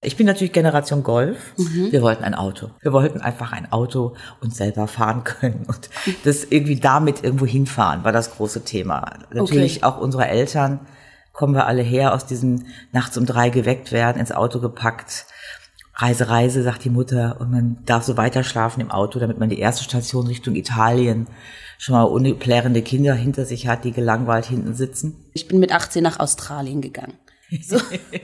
Ich bin natürlich Generation Golf. Mhm. Wir wollten ein Auto. Wir wollten einfach ein Auto und selber fahren können und das irgendwie damit irgendwo hinfahren, war das große Thema. Natürlich okay. auch unsere Eltern kommen wir alle her aus diesem nachts um drei geweckt werden, ins Auto gepackt. Reise, Reise, sagt die Mutter, und man darf so weiter schlafen im Auto, damit man die erste Station Richtung Italien schon mal unplärende Kinder hinter sich hat, die gelangweilt hinten sitzen. Ich bin mit 18 nach Australien gegangen. So.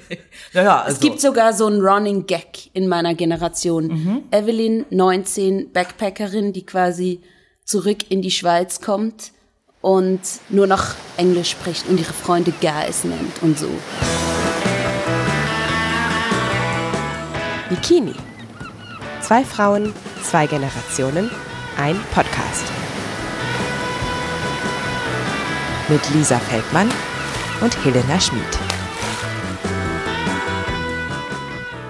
naja, also. Es gibt sogar so einen Running Gag in meiner Generation. Mhm. Evelyn, 19, Backpackerin, die quasi zurück in die Schweiz kommt und nur noch Englisch spricht und ihre Freunde Guys nennt und so. Bikini. Zwei Frauen, zwei Generationen, ein Podcast. Mit Lisa Feldmann und Helena Schmid.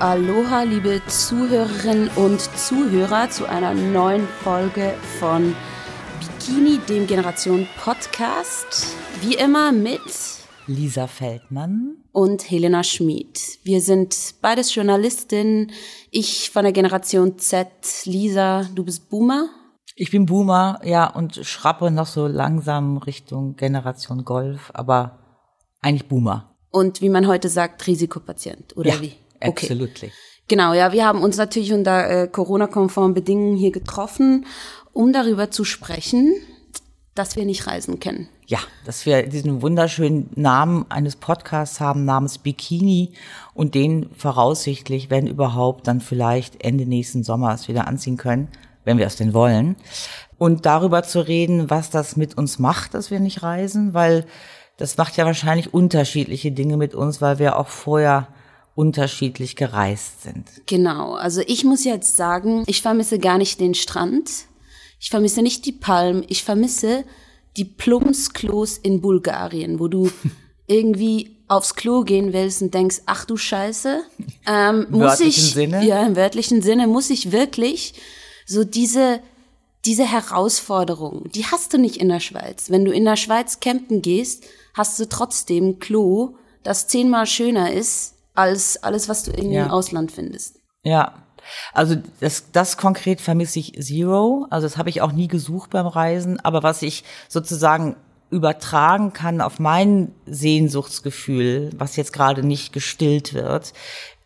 Aloha, liebe Zuhörerinnen und Zuhörer, zu einer neuen Folge von Bikini, dem Generation Podcast. Wie immer mit Lisa Feldmann und Helena Schmid. Wir sind beides Journalistinnen. Ich von der Generation Z. Lisa, du bist Boomer. Ich bin Boomer, ja, und schrappe noch so langsam Richtung Generation Golf, aber eigentlich Boomer. Und wie man heute sagt, Risikopatient, oder ja. wie? Okay. Absolutely. Genau, ja, wir haben uns natürlich unter äh, Corona-konformen Bedingungen hier getroffen, um darüber zu sprechen, dass wir nicht reisen können. Ja, dass wir diesen wunderschönen Namen eines Podcasts haben namens Bikini und den voraussichtlich, wenn überhaupt, dann vielleicht Ende nächsten Sommers wieder anziehen können, wenn wir es denn wollen. Und darüber zu reden, was das mit uns macht, dass wir nicht reisen, weil das macht ja wahrscheinlich unterschiedliche Dinge mit uns, weil wir auch vorher unterschiedlich gereist sind. Genau, also ich muss jetzt sagen, ich vermisse gar nicht den Strand, ich vermisse nicht die Palmen, ich vermisse die Plumpsklos in Bulgarien, wo du irgendwie aufs Klo gehen willst und denkst, ach du Scheiße, ähm, Im muss ich, Sinne? ja, im wörtlichen Sinne, muss ich wirklich so diese, diese Herausforderung, die hast du nicht in der Schweiz. Wenn du in der Schweiz campen gehst, hast du trotzdem Klo, das zehnmal schöner ist als alles, was du irgendwie ja. im Ausland findest. Ja. Also das, das konkret vermisse ich Zero. Also das habe ich auch nie gesucht beim Reisen. Aber was ich sozusagen übertragen kann auf mein Sehnsuchtsgefühl, was jetzt gerade nicht gestillt wird,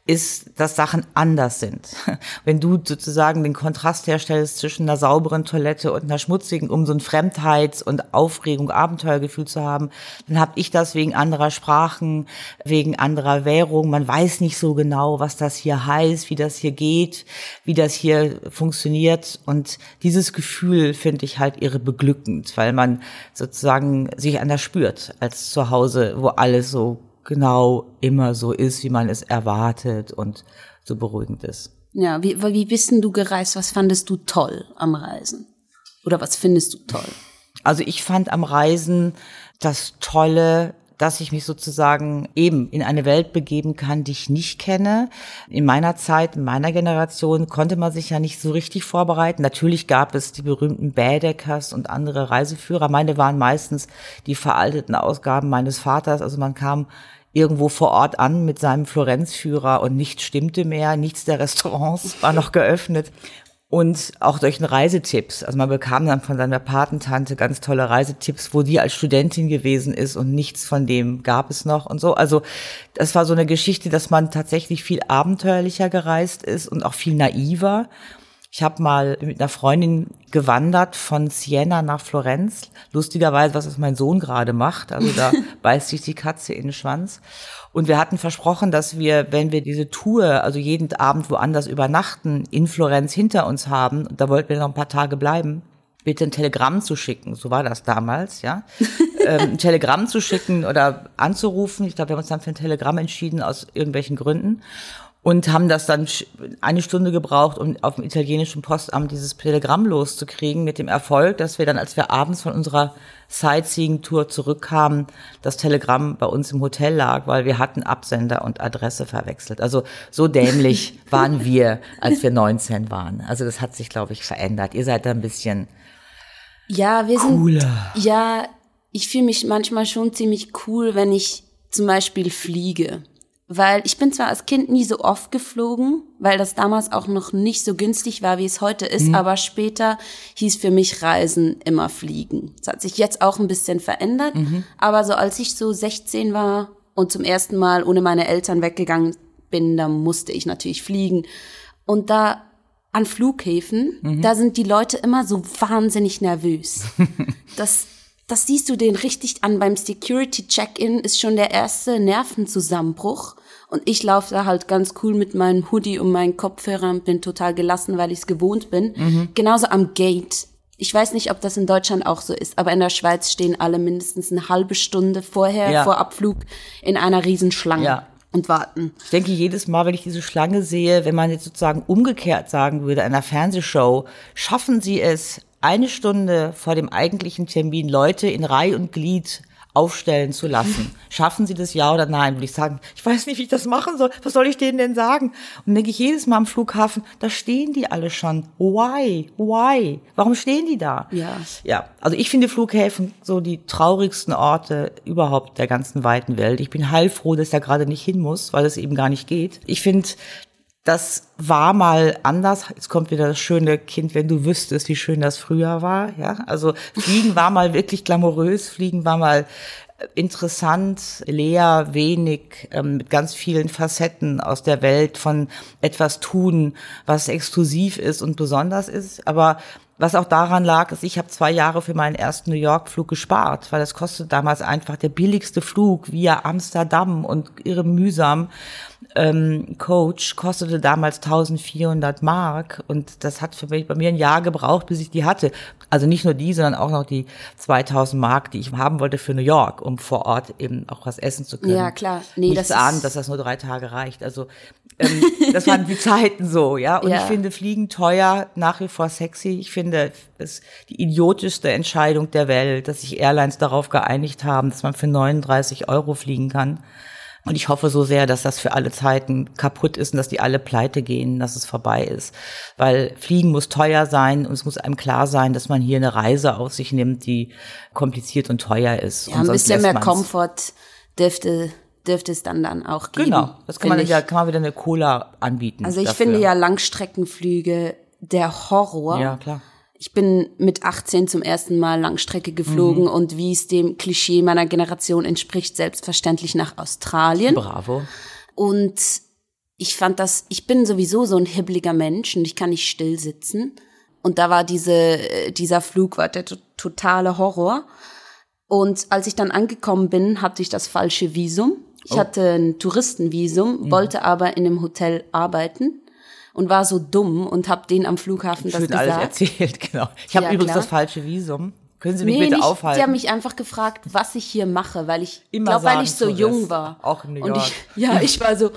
ist, dass Sachen anders sind. Wenn du sozusagen den Kontrast herstellst zwischen einer sauberen Toilette und einer schmutzigen, um so ein Fremdheits- und Aufregung, Abenteuergefühl zu haben, dann habe ich das wegen anderer Sprachen, wegen anderer Währung. Man weiß nicht so genau, was das hier heißt, wie das hier geht, wie das hier funktioniert. Und dieses Gefühl finde ich halt irre beglückend, weil man sozusagen sich anders spürt als zu Hause, wo alles so genau immer so ist, wie man es erwartet und so beruhigend ist. Ja, wie, wie bist denn du gereist? Was fandest du toll am Reisen? Oder was findest du toll? Also ich fand am Reisen das Tolle, dass ich mich sozusagen eben in eine Welt begeben kann, die ich nicht kenne. In meiner Zeit, in meiner Generation konnte man sich ja nicht so richtig vorbereiten. Natürlich gab es die berühmten Baedeckers und andere Reiseführer. Meine waren meistens die veralteten Ausgaben meines Vaters. Also man kam irgendwo vor Ort an mit seinem Florenzführer und nichts stimmte mehr, nichts der Restaurants war noch geöffnet. Und auch solchen Reisetipps. Also man bekam dann von seiner Patentante ganz tolle Reisetipps, wo die als Studentin gewesen ist und nichts von dem gab es noch und so. Also das war so eine Geschichte, dass man tatsächlich viel abenteuerlicher gereist ist und auch viel naiver. Ich habe mal mit einer Freundin gewandert von Siena nach Florenz. Lustigerweise, was ist mein Sohn gerade macht. Also da beißt sich die Katze in den Schwanz. Und wir hatten versprochen, dass wir, wenn wir diese Tour, also jeden Abend woanders übernachten, in Florenz hinter uns haben, und da wollten wir noch ein paar Tage bleiben, bitte ein Telegramm zu schicken. So war das damals, ja. ähm, ein Telegramm zu schicken oder anzurufen. Ich glaube, wir haben uns dann für ein Telegramm entschieden aus irgendwelchen Gründen und haben das dann eine Stunde gebraucht, um auf dem italienischen Postamt dieses Telegramm loszukriegen, mit dem Erfolg, dass wir dann, als wir abends von unserer Sightseeing-Tour zurückkamen, das Telegramm bei uns im Hotel lag, weil wir hatten Absender und Adresse verwechselt. Also so dämlich waren wir, als wir 19 waren. Also das hat sich, glaube ich, verändert. Ihr seid da ein bisschen ja, wir cooler. sind ja, ich fühle mich manchmal schon ziemlich cool, wenn ich zum Beispiel fliege weil ich bin zwar als Kind nie so oft geflogen, weil das damals auch noch nicht so günstig war, wie es heute ist, mhm. aber später hieß für mich Reisen immer fliegen. Das hat sich jetzt auch ein bisschen verändert, mhm. aber so als ich so 16 war und zum ersten Mal ohne meine Eltern weggegangen bin, da musste ich natürlich fliegen. Und da an Flughäfen, mhm. da sind die Leute immer so wahnsinnig nervös. das das siehst du den richtig an. Beim Security Check-in ist schon der erste Nervenzusammenbruch. Und ich laufe da halt ganz cool mit meinem Hoodie und meinen Kopfhörern, bin total gelassen, weil ich es gewohnt bin. Mhm. Genauso am Gate. Ich weiß nicht, ob das in Deutschland auch so ist, aber in der Schweiz stehen alle mindestens eine halbe Stunde vorher, ja. vor Abflug, in einer Riesenschlange. Ja. Und warten. Ich denke jedes Mal, wenn ich diese Schlange sehe, wenn man jetzt sozusagen umgekehrt sagen würde, einer Fernsehshow, schaffen Sie es, eine Stunde vor dem eigentlichen Termin Leute in Reihe und Glied aufstellen zu lassen. Schaffen Sie das ja oder nein? Würde ich sagen, ich weiß nicht, wie ich das machen soll. Was soll ich denen denn sagen? Und denke ich jedes Mal am Flughafen, da stehen die alle schon. Why? Why? Warum stehen die da? Ja. Ja. Also ich finde Flughäfen so die traurigsten Orte überhaupt der ganzen weiten Welt. Ich bin heilfroh, dass ich da gerade nicht hin muss, weil es eben gar nicht geht. Ich finde, das war mal anders. Jetzt kommt wieder das schöne Kind, wenn du wüsstest, wie schön das früher war. Ja, also Fliegen war mal wirklich glamourös. Fliegen war mal interessant, leer, wenig, ähm, mit ganz vielen Facetten aus der Welt von etwas tun, was exklusiv ist und besonders ist. Aber was auch daran lag, ist, ich habe zwei Jahre für meinen ersten New York-Flug gespart, weil das kostet damals einfach der billigste Flug via Amsterdam und irre mühsam ähm, Coach kostete damals 1400 Mark und das hat für mich bei mir ein Jahr gebraucht, bis ich die hatte. Also nicht nur die, sondern auch noch die 2000 Mark, die ich haben wollte für New York, um vor Ort eben auch was essen zu können. Ja, klar. Nee, Nichts das ahnen, dass das nur drei Tage reicht. Also ähm, das waren die Zeiten so, ja. Und ja. ich finde Fliegen teuer, nach wie vor sexy. Ich finde es die idiotischste Entscheidung der Welt, dass sich Airlines darauf geeinigt haben, dass man für 39 Euro fliegen kann. Und ich hoffe so sehr, dass das für alle Zeiten kaputt ist und dass die alle pleite gehen, dass es vorbei ist. Weil Fliegen muss teuer sein und es muss einem klar sein, dass man hier eine Reise auf sich nimmt, die kompliziert und teuer ist. Ja, ein bisschen mehr Komfort dürfte dürfte es dann dann auch geben. Genau, das kann man ja kann man wieder eine Cola anbieten. Also ich dafür. finde ja Langstreckenflüge der Horror. Ja, klar. Ich bin mit 18 zum ersten Mal Langstrecke geflogen mhm. und wie es dem Klischee meiner Generation entspricht, selbstverständlich nach Australien. Bravo. Und ich fand das, ich bin sowieso so ein hibbeliger Mensch und ich kann nicht still sitzen. Und da war diese, äh, dieser Flug war der totale Horror. Und als ich dann angekommen bin, hatte ich das falsche Visum. Ich oh. hatte ein Touristenvisum, mhm. wollte aber in einem Hotel arbeiten und war so dumm und habe den am Flughafen Schön das gesagt. alles erzählt, genau. Ich habe ja, übrigens klar. das falsche Visum. Können Sie mich nee, bitte nicht, aufhalten? Sie haben mich einfach gefragt, was ich hier mache, weil ich glaube, weil ich so jung war. Auch in New York. Und ich, ja, ich war so,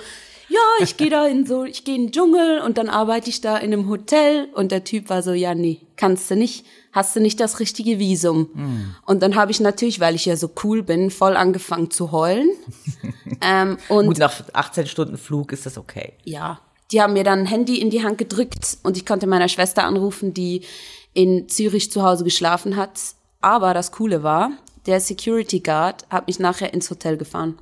ja, ich gehe da in so, ich gehe in den Dschungel und dann arbeite ich da in einem Hotel und der Typ war so, ja, nee, kannst du nicht, hast du nicht das richtige Visum. Mm. Und dann habe ich natürlich, weil ich ja so cool bin, voll angefangen zu heulen. ähm, und Gut, nach 18 Stunden Flug ist das okay. Ja, die haben mir dann ein Handy in die Hand gedrückt und ich konnte meiner Schwester anrufen, die in Zürich zu Hause geschlafen hat. Aber das Coole war, der Security Guard hat mich nachher ins Hotel gefahren.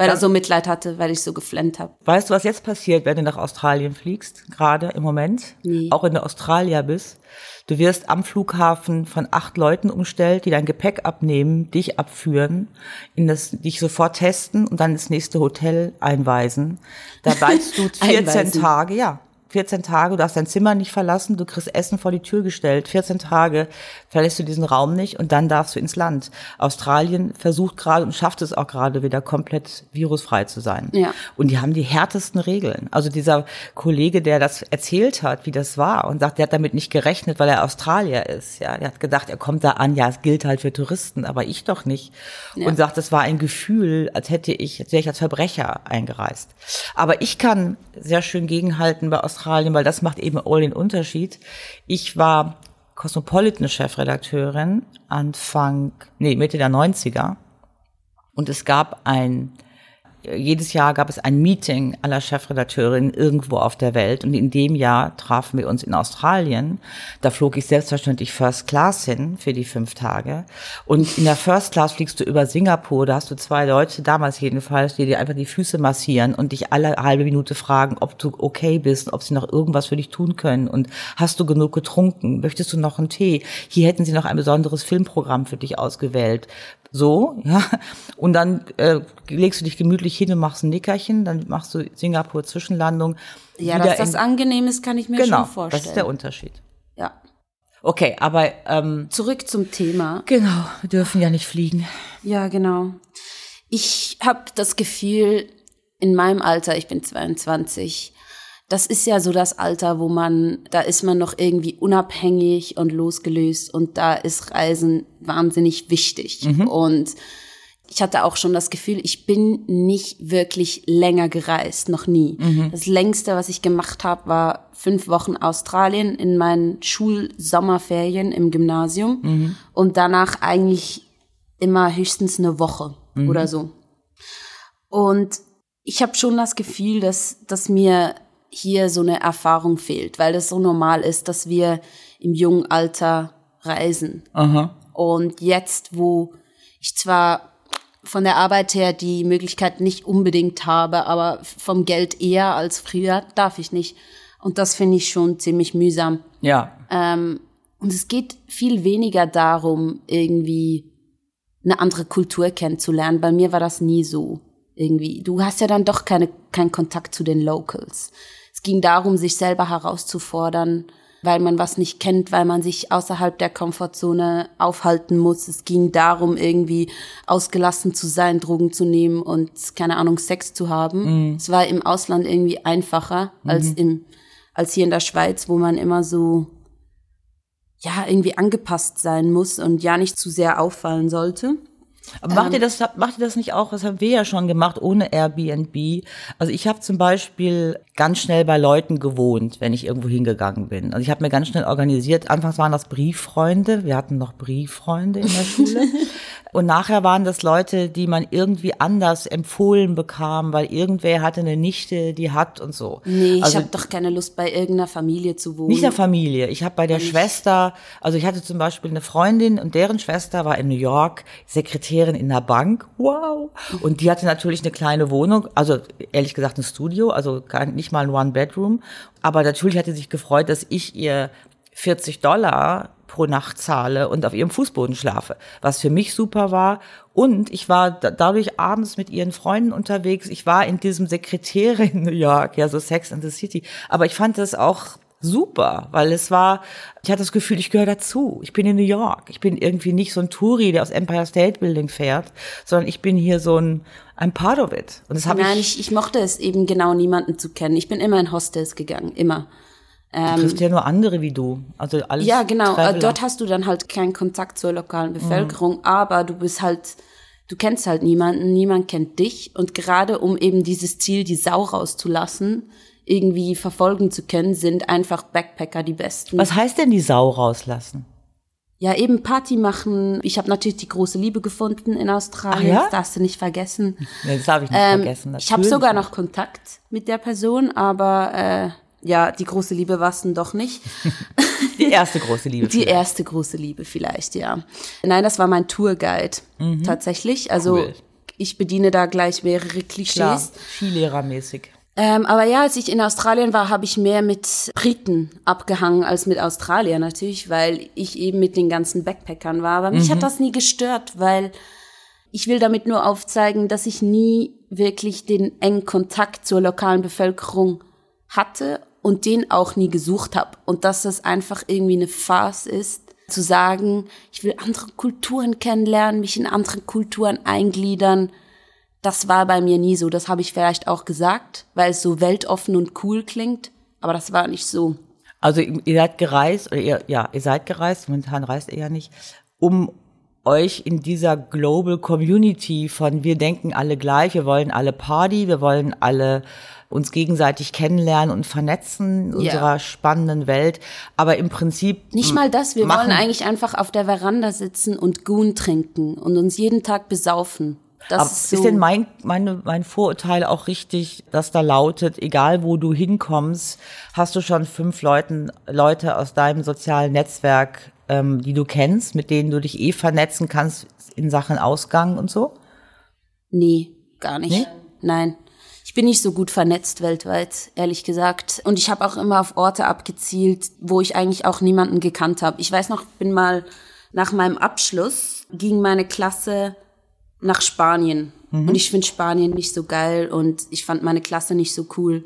Weil ja. er so Mitleid hatte, weil ich so geflennt habe. Weißt du, was jetzt passiert, wenn du nach Australien fliegst, gerade im Moment? Nee. Auch in der Australia bist? Du wirst am Flughafen von acht Leuten umstellt, die dein Gepäck abnehmen, dich abführen, in das, dich sofort testen und dann ins nächste Hotel einweisen. Da bleibst du 14 Tage, ja. 14 Tage, du darfst dein Zimmer nicht verlassen, du kriegst Essen vor die Tür gestellt. 14 Tage verlässt du diesen Raum nicht und dann darfst du ins Land. Australien versucht gerade und schafft es auch gerade wieder komplett virusfrei zu sein. Ja. Und die haben die härtesten Regeln. Also dieser Kollege, der das erzählt hat, wie das war und sagt, der hat damit nicht gerechnet, weil er Australier ist. Ja, der hat gedacht, er kommt da an, ja, es gilt halt für Touristen, aber ich doch nicht. Ja. Und sagt, es war ein Gefühl, als hätte ich, als wäre ich als Verbrecher eingereist. Aber ich kann sehr schön gegenhalten bei Australien Australien, weil das macht eben all den Unterschied. Ich war Cosmopolitan-Chefredakteurin Anfang, nee, Mitte der 90er. Und es gab ein jedes Jahr gab es ein Meeting aller Chefredakteurinnen irgendwo auf der Welt und in dem Jahr trafen wir uns in Australien. Da flog ich selbstverständlich First Class hin für die fünf Tage. Und in der First Class fliegst du über Singapur, da hast du zwei Leute, damals jedenfalls, die dir einfach die Füße massieren und dich alle halbe Minute fragen, ob du okay bist, ob sie noch irgendwas für dich tun können. Und hast du genug getrunken, möchtest du noch einen Tee? Hier hätten sie noch ein besonderes Filmprogramm für dich ausgewählt so, ja. Und dann äh, legst du dich gemütlich hin und machst ein Nickerchen, dann machst du Singapur Zwischenlandung. Ja, dass das angenehm ist, kann ich mir genau, schon vorstellen. Das ist der Unterschied. Ja. Okay, aber ähm, Zurück zum Thema. genau, wir dürfen ja nicht fliegen. Ja, genau. Ich habe das Gefühl, in meinem Alter, ich bin 22, das ist ja so das Alter, wo man, da ist man noch irgendwie unabhängig und losgelöst und da ist Reisen wahnsinnig wichtig. Und ich hatte auch schon das Gefühl, ich bin nicht wirklich länger gereist, noch nie. Das längste, was ich gemacht habe, war fünf Wochen Australien in meinen Schulsommerferien im Gymnasium und danach eigentlich immer höchstens eine Woche oder so. Und ich habe schon das Gefühl, dass, dass mir hier so eine Erfahrung fehlt, weil das so normal ist, dass wir im jungen Alter reisen. Aha. Und jetzt, wo ich zwar von der Arbeit her die Möglichkeit nicht unbedingt habe, aber vom Geld eher als früher, darf ich nicht. Und das finde ich schon ziemlich mühsam. Ja. Ähm, und es geht viel weniger darum, irgendwie eine andere Kultur kennenzulernen. Bei mir war das nie so. Irgendwie. Du hast ja dann doch keine, keinen Kontakt zu den Locals. Es ging darum, sich selber herauszufordern, weil man was nicht kennt, weil man sich außerhalb der Komfortzone aufhalten muss. Es ging darum, irgendwie ausgelassen zu sein, Drogen zu nehmen und, keine Ahnung, Sex zu haben. Es war im Ausland irgendwie einfacher als im, als hier in der Schweiz, wo man immer so, ja, irgendwie angepasst sein muss und ja nicht zu sehr auffallen sollte. Aber macht ihr das, macht ihr das nicht auch? Das haben wir ja schon gemacht ohne Airbnb. Also ich habe zum Beispiel ganz schnell bei Leuten gewohnt, wenn ich irgendwo hingegangen bin. Also ich habe mir ganz schnell organisiert. Anfangs waren das Brieffreunde. Wir hatten noch Brieffreunde in der Schule. Und nachher waren das Leute, die man irgendwie anders empfohlen bekam, weil irgendwer hatte eine Nichte, die hat und so. Nee, ich also, habe doch keine Lust, bei irgendeiner Familie zu wohnen. nicht der Familie. Ich habe bei der Schwester, also ich hatte zum Beispiel eine Freundin und deren Schwester war in New York Sekretärin in einer Bank. Wow. Und die hatte natürlich eine kleine Wohnung, also ehrlich gesagt ein Studio, also gar nicht mal ein One-Bedroom. Aber natürlich hat sie sich gefreut, dass ich ihr 40 Dollar pro Nacht zahle und auf ihrem Fußboden schlafe, was für mich super war. Und ich war da- dadurch abends mit ihren Freunden unterwegs. Ich war in diesem Sekretär in New York, ja, so Sex and the City. Aber ich fand das auch super, weil es war, ich hatte das Gefühl, ich gehöre dazu. Ich bin in New York. Ich bin irgendwie nicht so ein Touri, der aus Empire State Building fährt, sondern ich bin hier so ein, I'm part of it. Und das habe Nein, ich, ich, ich mochte es eben genau niemanden zu kennen. Ich bin immer in Hostels gegangen, immer. Trifft ja nur andere wie du. Also alles Ja, genau. Äh, Traveler. Dort hast du dann halt keinen Kontakt zur Mhm. lokalen Bevölkerung, aber du bist halt, du kennst halt niemanden, niemand kennt dich. Und gerade um eben dieses Ziel, die Sau rauszulassen, irgendwie verfolgen zu können, sind einfach Backpacker die besten. Was heißt denn die Sau rauslassen? Ja, eben Party machen. Ich habe natürlich die große Liebe gefunden in Australien. Ach ja? Das darfst du nicht vergessen. Ja, das darf ich nicht Ähm, vergessen. ich habe natürlich sogar noch Kontakt mit der Person, aber äh, ja, die große Liebe war es dann doch nicht. die erste große Liebe. Die vielleicht. erste große Liebe vielleicht, ja. Nein, das war mein Tourguide tatsächlich. Also Mhm. Cool. ich bediene da gleich mehrere Klischees. Klar, Skilehrermäßig. Ähm, aber ja, als ich in Australien war, habe ich mehr mit Briten abgehangen als mit Australier natürlich, weil ich eben mit den ganzen Backpackern war. Aber mich Mhm. hat das nie gestört, weil ich will damit nur aufzeigen, dass ich nie wirklich den engen Kontakt zur lokalen Bevölkerung hatte und den auch nie gesucht habe. Und dass das einfach irgendwie eine Farce ist, zu sagen, ich will andere Kulturen kennenlernen, mich in andere Kulturen eingliedern. Das war bei mir nie so. Das habe ich vielleicht auch gesagt, weil es so weltoffen und cool klingt. Aber das war nicht so. Also ihr seid gereist, oder ihr, ja, ihr seid gereist, momentan reist ihr ja nicht, um euch in dieser Global Community von wir denken alle gleich, wir wollen alle Party, wir wollen alle uns gegenseitig kennenlernen und vernetzen in Ja. unserer spannenden Welt. Aber im Prinzip Nicht mal das. Wir wollen eigentlich einfach auf der Veranda sitzen und Goon trinken und uns jeden Tag besaufen. Das ist ist, so. denn mein, meine, mein Vorurteil auch richtig, dass da lautet, egal wo du hinkommst, hast du schon fünf Leuten, Leute aus deinem sozialen Netzwerk, ähm, die du kennst, mit denen du dich eh vernetzen kannst in Sachen Ausgang und so? Nee, gar nicht. Nee? Nein. Ich bin nicht so gut vernetzt weltweit, ehrlich gesagt. Und ich habe auch immer auf Orte abgezielt, wo ich eigentlich auch niemanden gekannt habe. Ich weiß noch, bin mal nach meinem Abschluss, ging meine Klasse nach Spanien. Und ich finde Spanien nicht so geil und ich fand meine Klasse nicht so cool.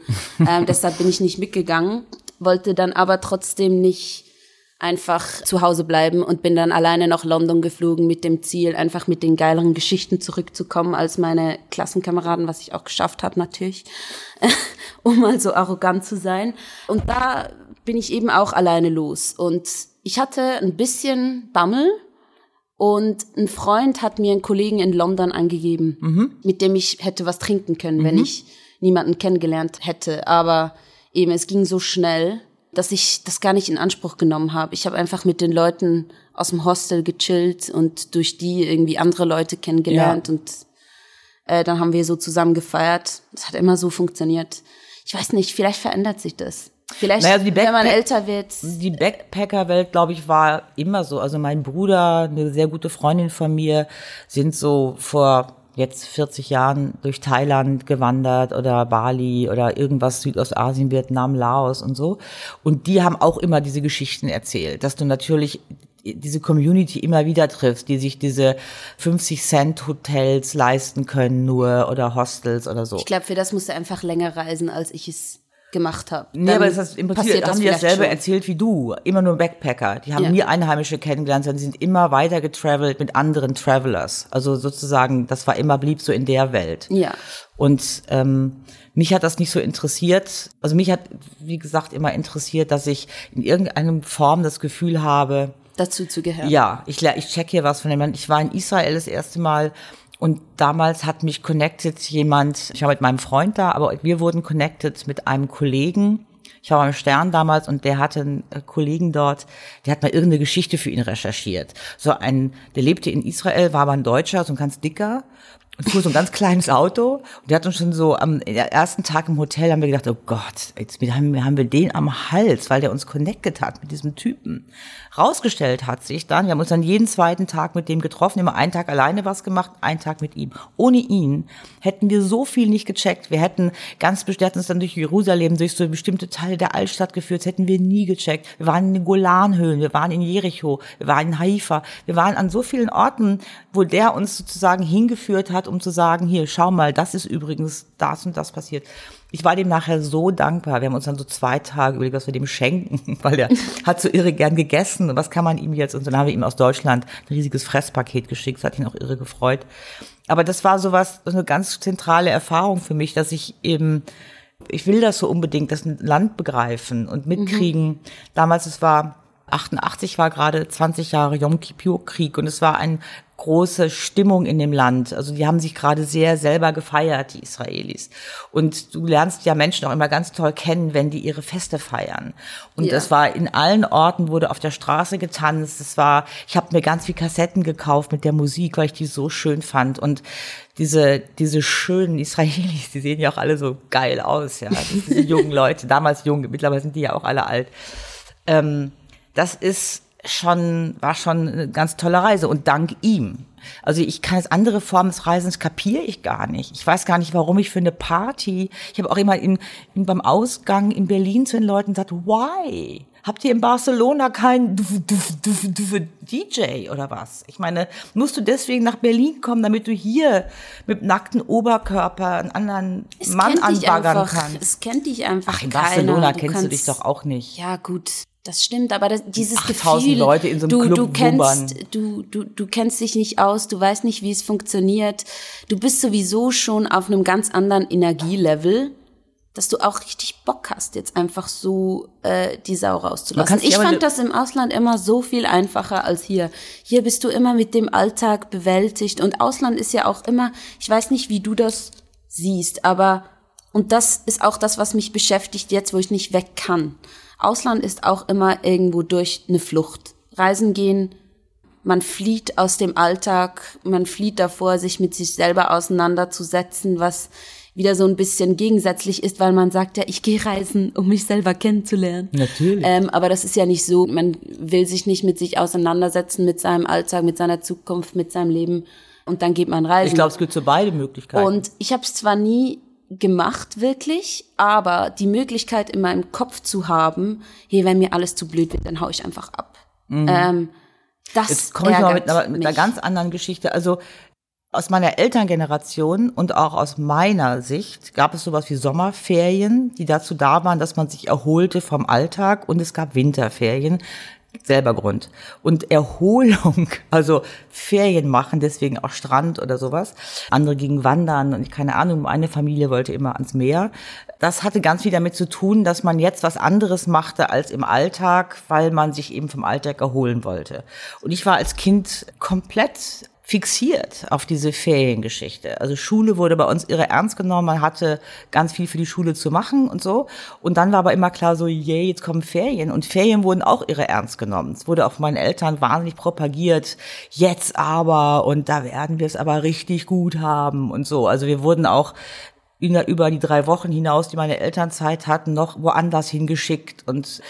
ähm, deshalb bin ich nicht mitgegangen, wollte dann aber trotzdem nicht einfach zu Hause bleiben und bin dann alleine nach London geflogen mit dem Ziel, einfach mit den geileren Geschichten zurückzukommen als meine Klassenkameraden, was ich auch geschafft habe natürlich, um mal so arrogant zu sein. Und da bin ich eben auch alleine los. Und ich hatte ein bisschen Bammel und ein Freund hat mir einen Kollegen in London angegeben, mit dem ich hätte was trinken können, wenn ich niemanden kennengelernt hätte. Aber eben, es ging so schnell, dass ich das gar nicht in Anspruch genommen habe. Ich habe einfach mit den Leuten aus dem Hostel gechillt und durch die irgendwie andere Leute kennengelernt Ja. und äh, dann haben wir so zusammen gefeiert. Das hat immer so funktioniert. Ich weiß nicht, vielleicht verändert sich das. Vielleicht, Naja, also wenn man älter wird. Die Backpacker-Welt, glaube ich, war immer so. Also mein Bruder, eine sehr gute Freundin von mir, sind so vor jetzt 40 Jahren durch Thailand gewandert oder Bali oder irgendwas Südostasien, Vietnam, Laos und so. Und die haben auch immer diese Geschichten erzählt, dass du natürlich diese Community immer wieder triffst, die sich diese 50 Cent Hotels leisten können nur oder Hostels oder so. Ich glaube, für das musst du einfach länger reisen, als ich es gemacht habe. Nee, aber das ist im Prinzip haben die dasselbe erzählt wie du. Immer nur Backpacker. Die haben Ja. nie Einheimische kennengelernt, sondern die sind immer weiter getravelt mit anderen Travelers. Also sozusagen, das war immer, blieb so in der Welt. Ja. Und ähm, mich hat das nicht so interessiert. Also mich hat, wie gesagt, immer interessiert, dass ich in irgendeiner Form das Gefühl habe, dazu zu gehören. ja, ich, ich check hier was von dem Land. Ich war in Israel das erste Mal und damals hat mich connected jemand, ich war mit meinem Freund da, aber wir wurden connected mit einem Kollegen. Ich war beim Stern damals und der hatte einen äh, Kollegen dort, der hat mal irgendeine Geschichte für ihn recherchiert. So ein, der lebte in Israel, war aber ein Deutscher, so ein ganz dicker und fuhr so ein ganz kleines Auto. Und der hat uns schon so am ersten Tag im Hotel haben wir gedacht, oh Gott, jetzt haben, haben wir den am Hals, weil der uns connected hat mit diesem Typen. Rausgestellt hat sich dann, wir haben uns dann jeden zweiten Tag mit dem getroffen, immer einen Tag alleine was gemacht, einen Tag mit ihm. Ohne ihn hätten wir so viel nicht gecheckt. Wir hätten ganz hätten uns dann durch Jerusalem, durch so bestimmte Teile der Altstadt geführt, das hätten wir nie gecheckt. Wir waren in den Golanhöhen, wir waren in Jericho, wir waren in Haifa, wir waren an so vielen Orten, wo der uns sozusagen hingeführt hat, um zu sagen, hier, schau mal, das ist übrigens das und das passiert. Ich war dem nachher so dankbar. Wir haben uns dann so zwei Tage überlegt, was wir dem schenken, weil er hat so irre gern gegessen. Und was kann man ihm jetzt? Und dann haben wir ihm aus Deutschland ein riesiges Fresspaket geschickt. Das hat ihn auch irre gefreut. Aber das war sowas, so eine ganz zentrale Erfahrung für mich, dass ich eben, ich will das so unbedingt, das Land begreifen und mitkriegen. Damals, es war 88 war gerade 20 Jahre Yom Kippur Krieg und es war eine große Stimmung in dem Land. Also die haben sich gerade sehr selber gefeiert, die Israelis. Und du lernst ja Menschen auch immer ganz toll kennen, wenn die ihre Feste feiern. Und Ja. das war in allen Orten wurde auf der Straße getanzt. Es war, ich habe mir ganz viel Kassetten gekauft mit der Musik, weil ich die so schön fand und diese diese schönen Israelis, die sehen ja auch alle so geil aus, ja. Diese jungen Leute, damals jung, mittlerweile sind die ja auch alle alt. Ähm, das ist schon, war schon eine ganz tolle Reise und dank ihm. Also ich kann es andere Formen des Reisens kapiere ich gar nicht. Ich weiß gar nicht, warum ich für eine Party. Ich habe auch immer in, in, beim Ausgang in Berlin zu den Leuten gesagt, why? Habt ihr in Barcelona keinen DJ oder was? Ich meine, musst du deswegen nach Berlin kommen, damit du hier mit nacktem Oberkörper einen anderen Es Mann anbaggern einfach, kannst? Es kennt dich einfach Ach, in keiner. Barcelona Du kennst du dich doch auch nicht. Ja, gut. Das stimmt, aber das, dieses 8000 Gefühl, Leute in so einem du, Club du kennst, du, du, du kennst dich nicht aus, du weißt nicht, wie es funktioniert. Du bist sowieso schon auf einem ganz anderen Energielevel, dass du auch richtig Bock hast, jetzt einfach so äh, die Sau rauszulassen. Ich fand das im Ausland immer so viel einfacher als hier. Hier bist du immer mit dem Alltag bewältigt und Ausland ist ja auch immer, ich weiß nicht, wie du das siehst, aber und das ist auch das, was mich beschäftigt jetzt, wo ich nicht weg kann. Ausland ist auch immer irgendwo durch eine Flucht. Reisen gehen man flieht aus dem Alltag, man flieht davor, sich mit sich selber auseinanderzusetzen, was wieder so ein bisschen gegensätzlich ist, weil man sagt ja, ich gehe reisen, um mich selber kennenzulernen. Natürlich. Ähm, aber das ist ja nicht so. Man will sich nicht mit sich auseinandersetzen, mit seinem Alltag, mit seiner Zukunft, mit seinem Leben und dann geht man reisen. Ich glaube, es gibt so beide Möglichkeiten. Und ich habe es zwar nie gemacht wirklich, aber die Möglichkeit in meinem Kopf zu haben, hey, wenn mir alles zu blöd wird, dann hau ich einfach ab. Mhm. Ähm, das Jetzt komme ich mal mit, einer- mit einer ganz anderen Geschichte. Also aus meiner Elterngeneration und auch aus meiner Sicht gab es sowas wie Sommerferien, die dazu da waren, dass man sich erholte vom Alltag und es gab Winterferien. Selber Grund. Und Erholung, also Ferien machen, deswegen auch Strand oder sowas. Andere gingen wandern und keine Ahnung, meine Familie wollte immer ans Meer. Das hatte ganz viel damit zu tun, dass man jetzt was anderes machte als im Alltag, weil man sich eben vom Alltag erholen wollte. Und ich war als Kind komplett fixiert auf diese Feriengeschichte. Also Schule wurde bei uns irre ernst genommen, man hatte ganz viel für die Schule zu machen und so. Und dann war aber immer klar so, yay, jetzt kommen Ferien. Und Ferien wurden auch irre ernst genommen. Es wurde auch von meinen Eltern wahnsinnig propagiert, jetzt aber und da werden wir es aber richtig gut haben und so. Also wir wurden auch über die drei Wochen hinaus, die meine Elternzeit hatten, noch woanders hingeschickt und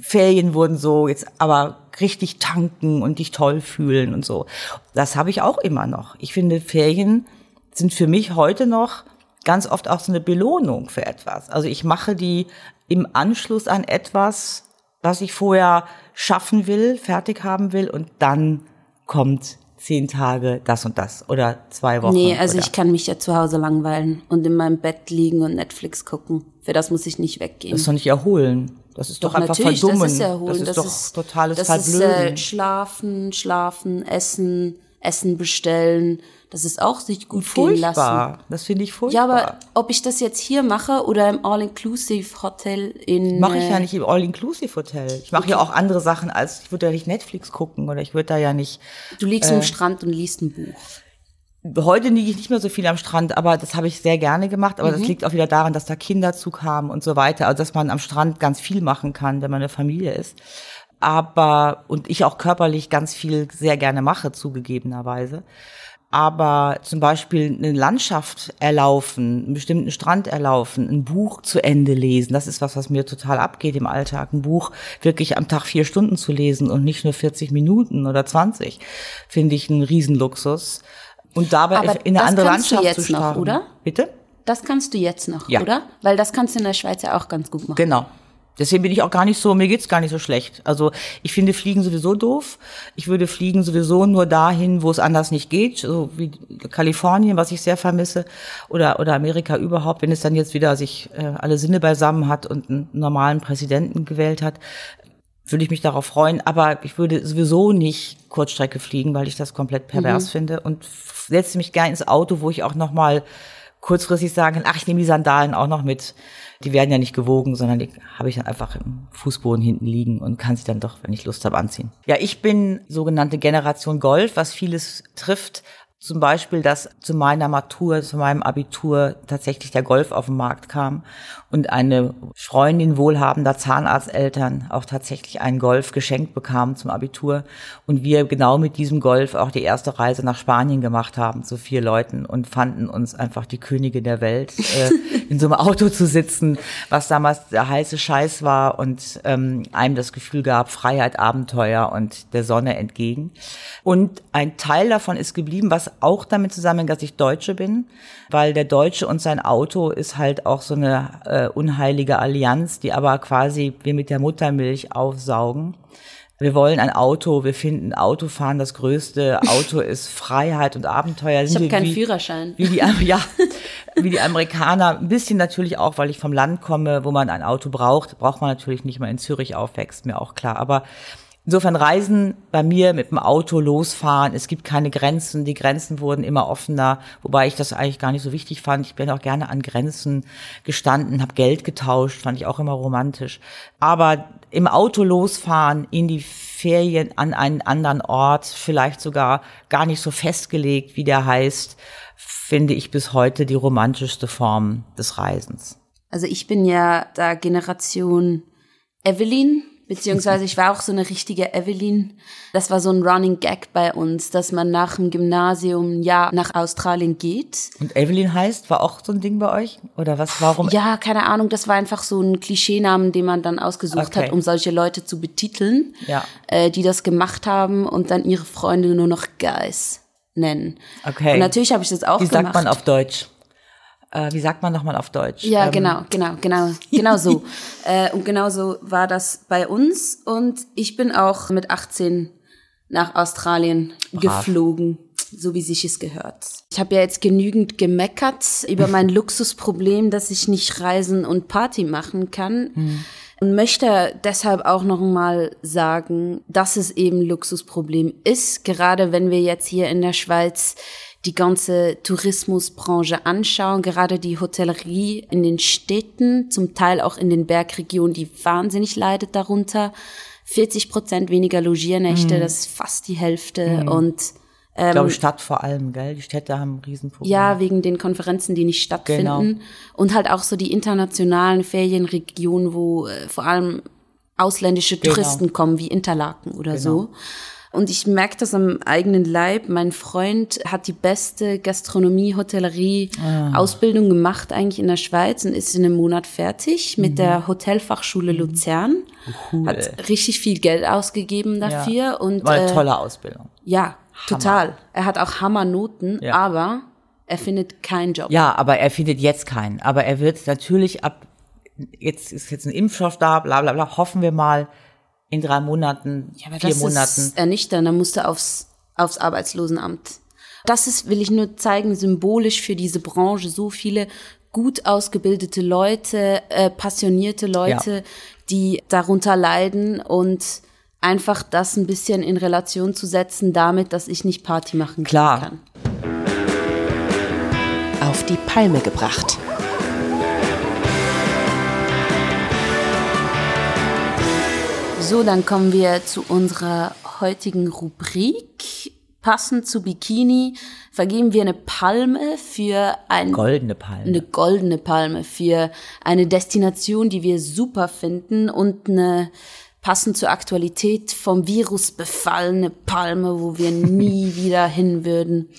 Ferien wurden so jetzt aber richtig tanken und dich toll fühlen und so. Das habe ich auch immer noch. Ich finde, Ferien sind für mich heute noch ganz oft auch so eine Belohnung für etwas. Also ich mache die im Anschluss an etwas, was ich vorher schaffen will, fertig haben will und dann kommt zehn Tage das und das oder zwei Wochen. Nee, also oder. ich kann mich ja zu Hause langweilen und in meinem Bett liegen und Netflix gucken. Für das muss ich nicht weggehen. Das ist doch nicht erholen. Das ist doch, einfach natürlich, verdummen. das ist erholen. Das ist doch totales das ist, Verblöden. äh, Schlafen, schlafen, essen, Essen bestellen. Das ist auch sich gut gehen lassen. furchtbar. Das finde ich Ja, furchtbar. aber ob ich das jetzt hier mache oder im All-Inclusive-Hotel in... mache ich ja äh, nicht im All-Inclusive-Hotel. Ich mache ja auch andere Sachen als, ich würde ja nicht Netflix gucken oder ich würde da ja nicht, Du liegst äh, am Strand und liest ein Buch. Heute liege ich nicht mehr so viel am Strand, aber das habe ich sehr gerne gemacht. Aber Mhm. das liegt auch wieder daran, dass da Kinder zukamen und so weiter. Also, dass man am Strand ganz viel machen kann, wenn man eine Familie ist. Aber, und ich auch körperlich ganz viel sehr gerne mache, zugegebenerweise. Aber zum Beispiel eine Landschaft erlaufen, einen bestimmten Strand erlaufen, ein Buch zu Ende lesen, das ist was, was mir total abgeht im Alltag. Ein Buch wirklich am Tag vier Stunden zu lesen und nicht nur 40 Minuten oder 20, finde ich einen Riesenluxus. Und dabei Aber in eine das andere kannst du Landschaft jetzt zu noch, starten. oder? Bitte? Das kannst du jetzt noch, Ja. oder? Weil das kannst du in der Schweiz ja auch ganz gut machen. Genau. Deswegen bin ich auch gar nicht so, mir geht's gar nicht so schlecht. Also ich finde Fliegen sowieso doof. Ich würde Fliegen sowieso nur dahin, wo es anders nicht geht, so wie Kalifornien, was ich sehr vermisse, oder, oder Amerika überhaupt, wenn es dann jetzt wieder sich äh, alle Sinne beisammen hat und einen normalen Präsidenten gewählt hat, würde ich mich darauf freuen. Aber ich würde sowieso nicht Kurzstrecke fliegen, weil ich das komplett pervers finde und setze mich gern ins Auto, wo ich auch noch mal kurzfristig sagen kann, ach, ich nehme die Sandalen auch noch mit. Die werden ja nicht gewogen, sondern die habe ich dann einfach im Fußboden hinten liegen und kann sie dann doch, wenn ich Lust habe, anziehen. Ja, ich bin sogenannte Generation Golf, was vieles trifft. Zum Beispiel, dass zu meiner Matur, zu meinem Abitur tatsächlich der Golf auf den Markt kam und eine Freundin wohlhabender Zahnarzteltern auch tatsächlich einen Golf geschenkt bekam zum Abitur und wir genau mit diesem Golf auch die erste Reise nach Spanien gemacht haben zu vier Leuten und fanden uns einfach die Könige der Welt, äh, in so einem Auto zu sitzen, was damals der heiße Scheiß war und ähm, einem das Gefühl gab, Freiheit, Abenteuer und der Sonne entgegen. Und ein Teil davon ist geblieben, was auch damit zusammenhängt, dass ich Deutsche bin, weil der Deutsche und sein Auto ist halt auch so eine äh, unheilige Allianz, die aber quasi wir mit der Muttermilch aufsaugen. Wir wollen ein Auto, wir finden Autofahren das Größte. Auto ist Freiheit und Abenteuer. Ich habe keinen Führerschein. Wie die, ja, wie die Amerikaner, ein bisschen natürlich auch, weil ich vom Land komme, wo man ein Auto braucht, braucht man natürlich nicht mal in Zürich aufwächst, mir auch klar. Aber insofern Reisen bei mir mit dem Auto losfahren, es gibt keine Grenzen, die Grenzen wurden immer offener, wobei ich das eigentlich gar nicht so wichtig fand. Ich bin auch gerne an Grenzen gestanden, habe Geld getauscht, fand ich auch immer romantisch. Aber im Auto losfahren, in die Ferien an einen anderen Ort, vielleicht sogar gar nicht so festgelegt, wie der heißt, finde ich bis heute die romantischste Form des Reisens. Also ich bin ja da Generation Evelyn, Beziehungsweise ich war auch so eine richtige Evelyn. Das war so ein Running Gag bei uns, dass man nach dem Gymnasium ja nach Australien geht. Und Evelyn heißt, war auch so ein Ding bei euch? Oder was, warum? Ja, keine Ahnung, das war einfach so ein Klischeenamen, den man dann ausgesucht Okay. hat, um solche Leute zu betiteln, Ja. äh, die das gemacht haben und dann ihre Freunde nur noch Guys nennen. Okay. Und natürlich habe ich das auch Wie gemacht. sagt man auf Deutsch? Äh, wie sagt man nochmal auf Deutsch? Ja, Ähm, genau, genau, genau, genau so. äh, und genau so war das bei uns. Und ich bin auch mit 18 nach Australien geflogen, so wie sich es gehört. Ich habe ja jetzt genügend gemeckert über mein Luxusproblem, dass ich nicht reisen und Party machen kann. Und möchte deshalb auch noch mal sagen, dass es eben ein Luxusproblem ist, gerade wenn wir jetzt hier in der Schweiz die ganze Tourismusbranche anschauen, gerade die Hotellerie in den Städten, zum Teil auch in den Bergregionen, die wahnsinnig leidet darunter. 40 Prozent weniger Logiernächte, das ist fast die Hälfte. Und Ich glaube, Stadt vor allem, gell? Die Städte haben ein Riesenproblem. ja, wegen den Konferenzen, die nicht stattfinden. Und halt auch so die internationalen Ferienregionen, wo äh, vor allem ausländische Genau. Touristen kommen, wie Interlaken oder so. Und ich merke das am eigenen Leib. Mein Freund hat die beste Gastronomie, Hotellerie, Ausbildung gemacht eigentlich in der Schweiz und ist in einem Monat fertig mit der Hotelfachschule Luzern. Hat richtig viel Geld ausgegeben dafür und War eine äh, tolle Ausbildung. ja, total. Er hat auch Hammernoten, Ja. aber er findet keinen Job. Ja, aber er findet jetzt keinen. Aber er wird natürlich ab, jetzt ist jetzt ein Impfstoff da, bla bla bla, hoffen wir mal in drei Monaten, Ja, aber vier das Monaten. ist ernüchternd. Da musste aufs, aufs Arbeitslosenamt. Das ist, will ich nur zeigen, symbolisch für diese Branche. So viele gut ausgebildete Leute, äh, passionierte Leute, die darunter leiden und einfach das ein bisschen in Relation zu setzen damit, dass ich nicht Party machen Klar. kann. Auf die Palme gebracht. So, dann kommen wir zu unserer heutigen Rubrik. Passend zu Bikini vergeben wir eine Palme für ein Goldene Palme. eine goldene Palme für eine Destination, die wir super finden und eine passend zur Aktualität vom Virus befallene Palme, wo wir nie wieder hin würden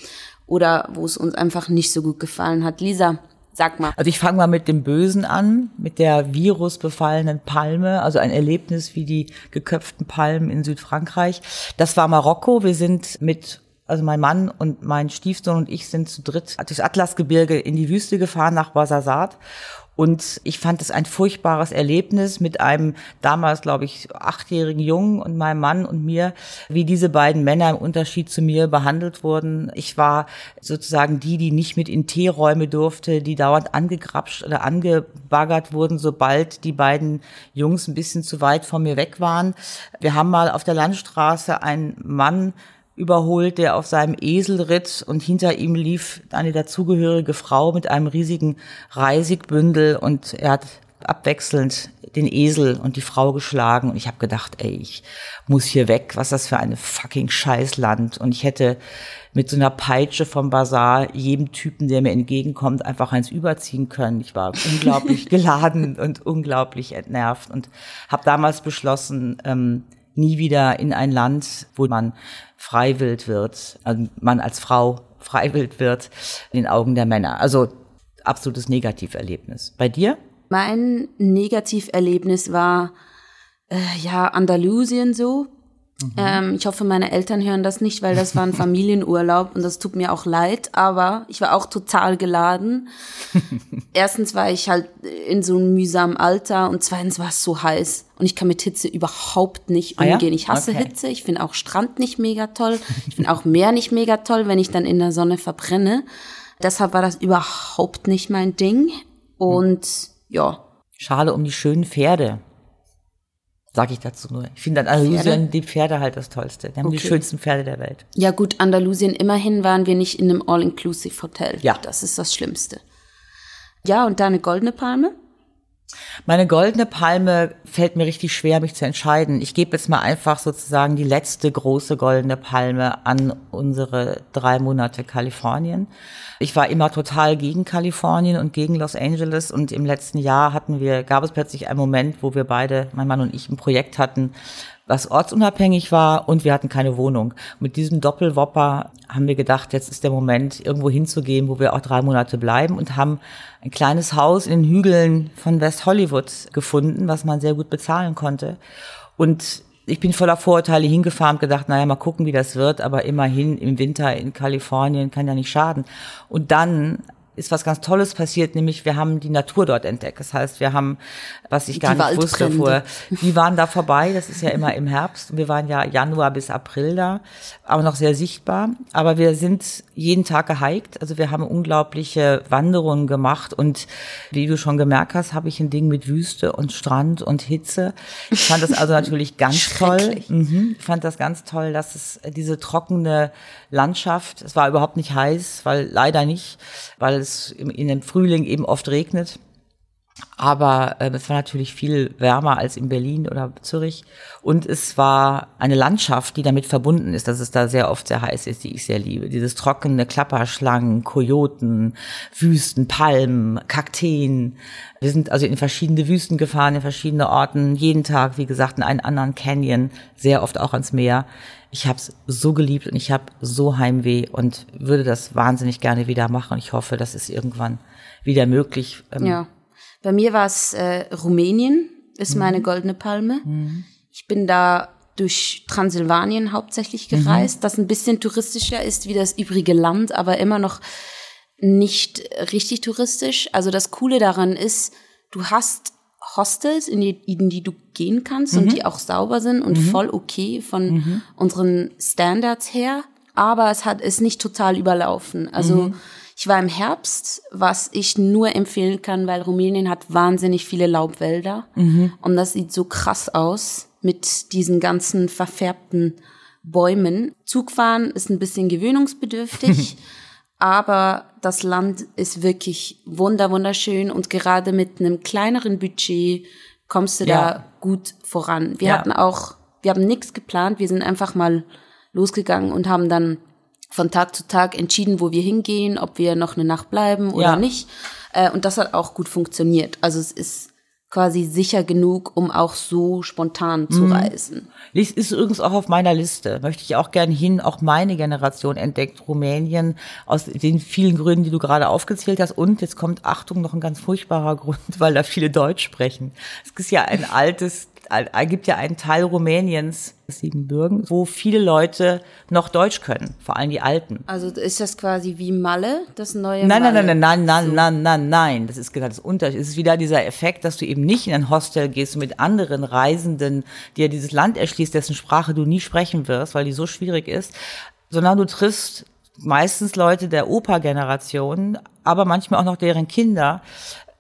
oder wo es uns einfach nicht so gut gefallen hat. Lisa, sag mal. Also ich fange mal mit dem Bösen an, mit der virusbefallenen Palme, also ein Erlebnis wie die geköpften Palmen in Südfrankreich. Das war Marokko. Wir sind mit, also mein Mann und mein Stiefsohn und ich sind zu dritt durchs Atlasgebirge in die Wüste gefahren nach Ouarzazate. Und ich fand es ein furchtbares Erlebnis mit einem damals, glaube ich, achtjährigen Jungen und meinem Mann und mir, wie diese beiden Männer im Unterschied zu mir behandelt wurden. Ich war sozusagen die, die nicht mit in Teeräume durfte, die dauernd angegrapscht oder angebaggert wurden, sobald die beiden Jungs ein bisschen zu weit von mir weg waren. Wir haben mal auf der Landstraße einen Mann überholt, der auf seinem Esel ritt und hinter ihm lief eine dazugehörige Frau mit einem riesigen Reisigbündel und er hat abwechselnd den Esel und die Frau geschlagen und ich habe gedacht, ey, ich muss hier weg, was das für eine fucking Scheißland und ich hätte mit so einer Peitsche vom Bazar jedem Typen, der mir entgegenkommt, einfach eins überziehen können. Ich war unglaublich geladen und unglaublich entnervt und habe damals beschlossen, ähm, nie wieder in ein Land, wo man freiwillig wird, also man als Frau freiwillig wird, in den Augen der Männer. Also absolutes Negativerlebnis. Bei dir? Mein Negativerlebnis war äh, ja Andalusien so. Ähm, ich hoffe, meine Eltern hören das nicht, weil das war ein Familienurlaub und das tut mir auch leid. Aber ich war auch total geladen. Erstens war ich halt in so einem mühsamen Alter und zweitens war es so heiß und ich kann mit Hitze überhaupt nicht Ah ja? umgehen. Ich hasse Okay. Hitze. Ich finde auch Strand nicht mega toll. Ich finde auch Meer nicht mega toll, wenn ich dann in der Sonne verbrenne. Deshalb war das überhaupt nicht mein Ding. Und ja, Schade um die schönen Pferde. Sag ich dazu nur. Ich finde an Andalusien die Pferde halt das Tollste. Die haben die Okay. schönsten Pferde der Welt. Ja gut, Andalusien, immerhin waren wir nicht in einem All-Inclusive-Hotel. Ja. Das ist das Schlimmste. Ja, und da eine goldene Palme? Meine goldene Palme fällt mir richtig schwer, mich zu entscheiden. Ich gebe jetzt mal einfach sozusagen die letzte große goldene Palme an unsere drei Monate Kalifornien. Ich war immer total gegen Kalifornien und gegen Los Angeles und im letzten Jahr hatten wir, gab es plötzlich einen Moment, wo wir beide, mein Mann und ich, ein Projekt hatten, was ortsunabhängig war und wir hatten keine Wohnung. Mit diesem Doppelwopper haben wir gedacht, jetzt ist der Moment, irgendwo hinzugehen, wo wir auch drei Monate bleiben und haben ein kleines Haus in den Hügeln von West Hollywood gefunden, was man sehr gut bezahlen konnte. Und ich bin voller Vorurteile hingefahren und gedacht, naja, mal gucken, wie das wird, aber immerhin im Winter in Kalifornien kann ja nicht schaden. Und dann ist was ganz Tolles passiert, nämlich wir haben die Natur dort entdeckt. Das heißt, wir haben, was ich gar die nicht wusste vorher, die waren da vorbei, das ist ja immer im Herbst. Wir waren ja Januar bis April da, aber noch sehr sichtbar. Aber wir sind jeden Tag gehiked, also wir haben unglaubliche Wanderungen gemacht und wie du schon gemerkt hast, habe ich ein Ding mit Wüste und Strand und Hitze. Ich fand das also natürlich ganz toll. Mhm. Ich fand das ganz toll, dass es diese trockene Landschaft, es war überhaupt nicht heiß, weil leider nicht, weil es in dem Frühling eben oft regnet. Aber äh, es war natürlich viel wärmer als in Berlin oder Zürich. Und es war eine Landschaft, die damit verbunden ist, dass es da sehr oft sehr heiß ist, die ich sehr liebe. Dieses trockene Klapperschlangen, Kojoten, Wüsten, Palmen, Kakteen. Wir sind also in verschiedene Wüsten gefahren, in verschiedene Orten, jeden Tag, wie gesagt, in einen anderen Canyon, sehr oft auch ans Meer. Ich habe es so geliebt und ich habe so Heimweh und würde das wahnsinnig gerne wieder machen. Ich hoffe, das ist irgendwann wieder möglich. Ähm, ja. Bei mir war es äh, Rumänien, ist mhm. meine goldene Palme. Mhm. Ich bin da durch Transsilvanien hauptsächlich gereist, mhm. das ein bisschen touristischer ist wie das übrige Land, aber immer noch nicht richtig touristisch. Also das Coole daran ist, du hast Hostels, in die, in die du gehen kannst mhm. und die auch sauber sind und mhm. voll okay von mhm. unseren Standards her. Aber es hat ist nicht total überlaufen. Also mhm. Ich war im Herbst, was ich nur empfehlen kann, weil Rumänien hat wahnsinnig viele Laubwälder mhm. und das sieht so krass aus mit diesen ganzen verfärbten Bäumen. Zugfahren ist ein bisschen gewöhnungsbedürftig. aber das Land ist wirklich wunder wunderschön und gerade mit einem kleineren Budget kommst du ja. da gut voran. Wir ja. hatten auch, wir haben nichts geplant, wir sind einfach mal losgegangen und haben dann von Tag zu Tag entschieden, wo wir hingehen, ob wir noch eine Nacht bleiben oder ja. nicht. Äh, und das hat auch gut funktioniert. Also es ist quasi sicher genug, um auch so spontan zu mhm. reisen. Ist übrigens auch auf meiner Liste. Möchte ich auch gern hin. Auch meine Generation entdeckt Rumänien aus den vielen Gründen, die du gerade aufgezählt hast. Und jetzt kommt Achtung noch ein ganz furchtbarer Grund, weil da viele Deutsch sprechen. Es ist ja ein altes gibt ja einen Teil Rumäniens, Siebenbürgen, wo viele Leute noch Deutsch können, vor allem die Alten. Also ist das quasi wie Malle, das neue nein, Malle? Nein, nein, nein, nein, so. nein, nein, nein, das ist genau das Unterschied. Es ist wieder dieser Effekt, dass du eben nicht in ein Hostel gehst mit anderen Reisenden, die ja dieses Land erschließt, dessen Sprache du nie sprechen wirst, weil die so schwierig ist, sondern du triffst meistens Leute der Opa-Generation, aber manchmal auch noch deren Kinder,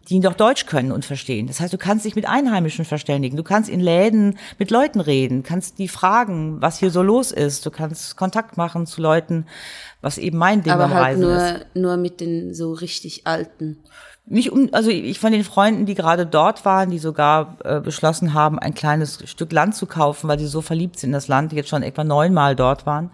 die doch Deutsch können und verstehen. Das heißt, du kannst dich mit Einheimischen verständigen, du kannst in Läden mit Leuten reden, kannst die fragen, was hier so los ist, du kannst Kontakt machen zu Leuten, was eben mein Ding Aber am halt Reisen nur, ist. nur mit den so richtig Alten. Nicht um, also ich von den Freunden, die gerade dort waren, die sogar äh, beschlossen haben, ein kleines Stück Land zu kaufen, weil sie so verliebt sind in das Land, die jetzt schon etwa neunmal dort waren.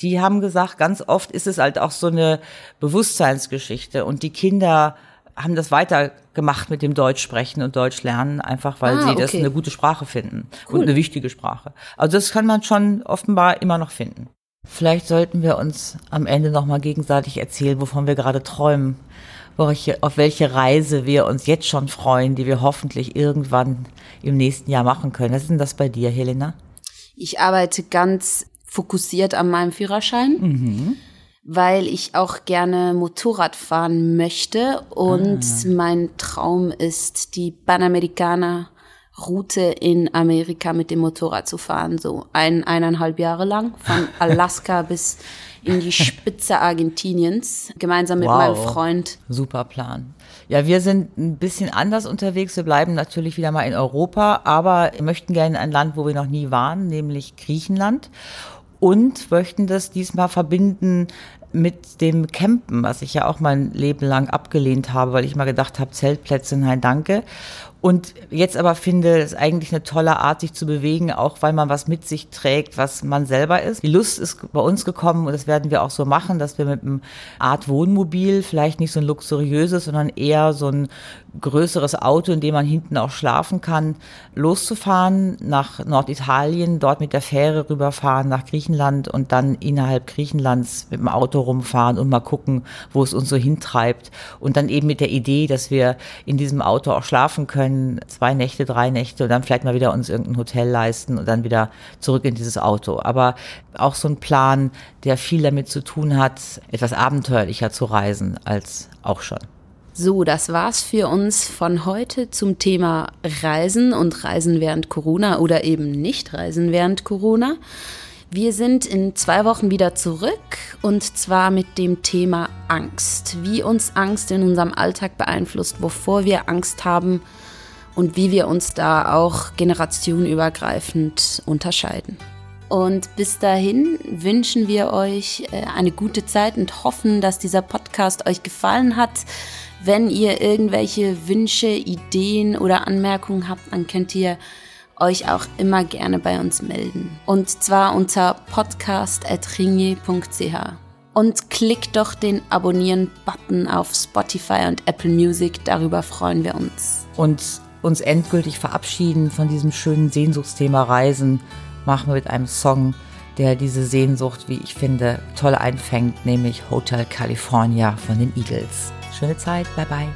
Die haben gesagt, ganz oft ist es halt auch so eine Bewusstseinsgeschichte und die Kinder haben das weitergemacht mit dem Deutsch sprechen und Deutsch lernen, einfach weil ah, sie das eine gute Sprache finden cool. und eine wichtige Sprache. Also das kann man schon offenbar immer noch finden. Vielleicht sollten wir uns am Ende noch mal gegenseitig erzählen, wovon wir gerade träumen, auf welche Reise wir uns jetzt schon freuen, die wir hoffentlich irgendwann im nächsten Jahr machen können. Was ist denn das bei dir, Helena? Ich arbeite ganz fokussiert an meinem Führerschein. Mhm weil ich auch gerne Motorrad fahren möchte und ah. mein Traum ist, die Panamericana Route in Amerika mit dem Motorrad zu fahren, so ein, eineinhalb Jahre lang, von Alaska bis in die Spitze Argentiniens, gemeinsam mit wow. meinem Freund. Super Plan. Ja, wir sind ein bisschen anders unterwegs. Wir bleiben natürlich wieder mal in Europa, aber möchten gerne in ein Land, wo wir noch nie waren, nämlich Griechenland und möchten das diesmal verbinden mit dem Campen, was ich ja auch mein Leben lang abgelehnt habe, weil ich mal gedacht habe, Zeltplätze, nein, danke. Und jetzt aber finde, es eigentlich eine tolle Art, sich zu bewegen, auch weil man was mit sich trägt, was man selber ist. Die Lust ist bei uns gekommen und das werden wir auch so machen, dass wir mit einem Art Wohnmobil, vielleicht nicht so ein luxuriöses, sondern eher so ein größeres Auto, in dem man hinten auch schlafen kann, loszufahren nach Norditalien, dort mit der Fähre rüberfahren nach Griechenland und dann innerhalb Griechenlands mit dem Auto rumfahren und mal gucken, wo es uns so hintreibt. Und dann eben mit der Idee, dass wir in diesem Auto auch schlafen können, zwei Nächte, drei Nächte und dann vielleicht mal wieder uns irgendein Hotel leisten und dann wieder zurück in dieses Auto. Aber auch so ein Plan, der viel damit zu tun hat, etwas abenteuerlicher zu reisen als auch schon. So, das war's für uns von heute zum Thema Reisen und Reisen während Corona oder eben nicht Reisen während Corona. Wir sind in zwei Wochen wieder zurück und zwar mit dem Thema Angst. Wie uns Angst in unserem Alltag beeinflusst, wovor wir Angst haben und wie wir uns da auch generationenübergreifend unterscheiden. Und bis dahin wünschen wir euch äh, eine gute Zeit und hoffen, dass dieser Podcast euch gefallen hat. Wenn ihr irgendwelche Wünsche, Ideen oder Anmerkungen habt, dann könnt ihr euch auch immer gerne bei uns melden. Und zwar unter podcast.ringier.ch. Und klickt doch den Abonnieren-Button auf Spotify und Apple Music, darüber freuen wir uns. Und uns endgültig verabschieden von diesem schönen Sehnsuchtsthema Reisen machen wir mit einem Song, der diese Sehnsucht, wie ich finde, toll einfängt, nämlich Hotel California von den Eagles. Schöne Zeit. Bye bye.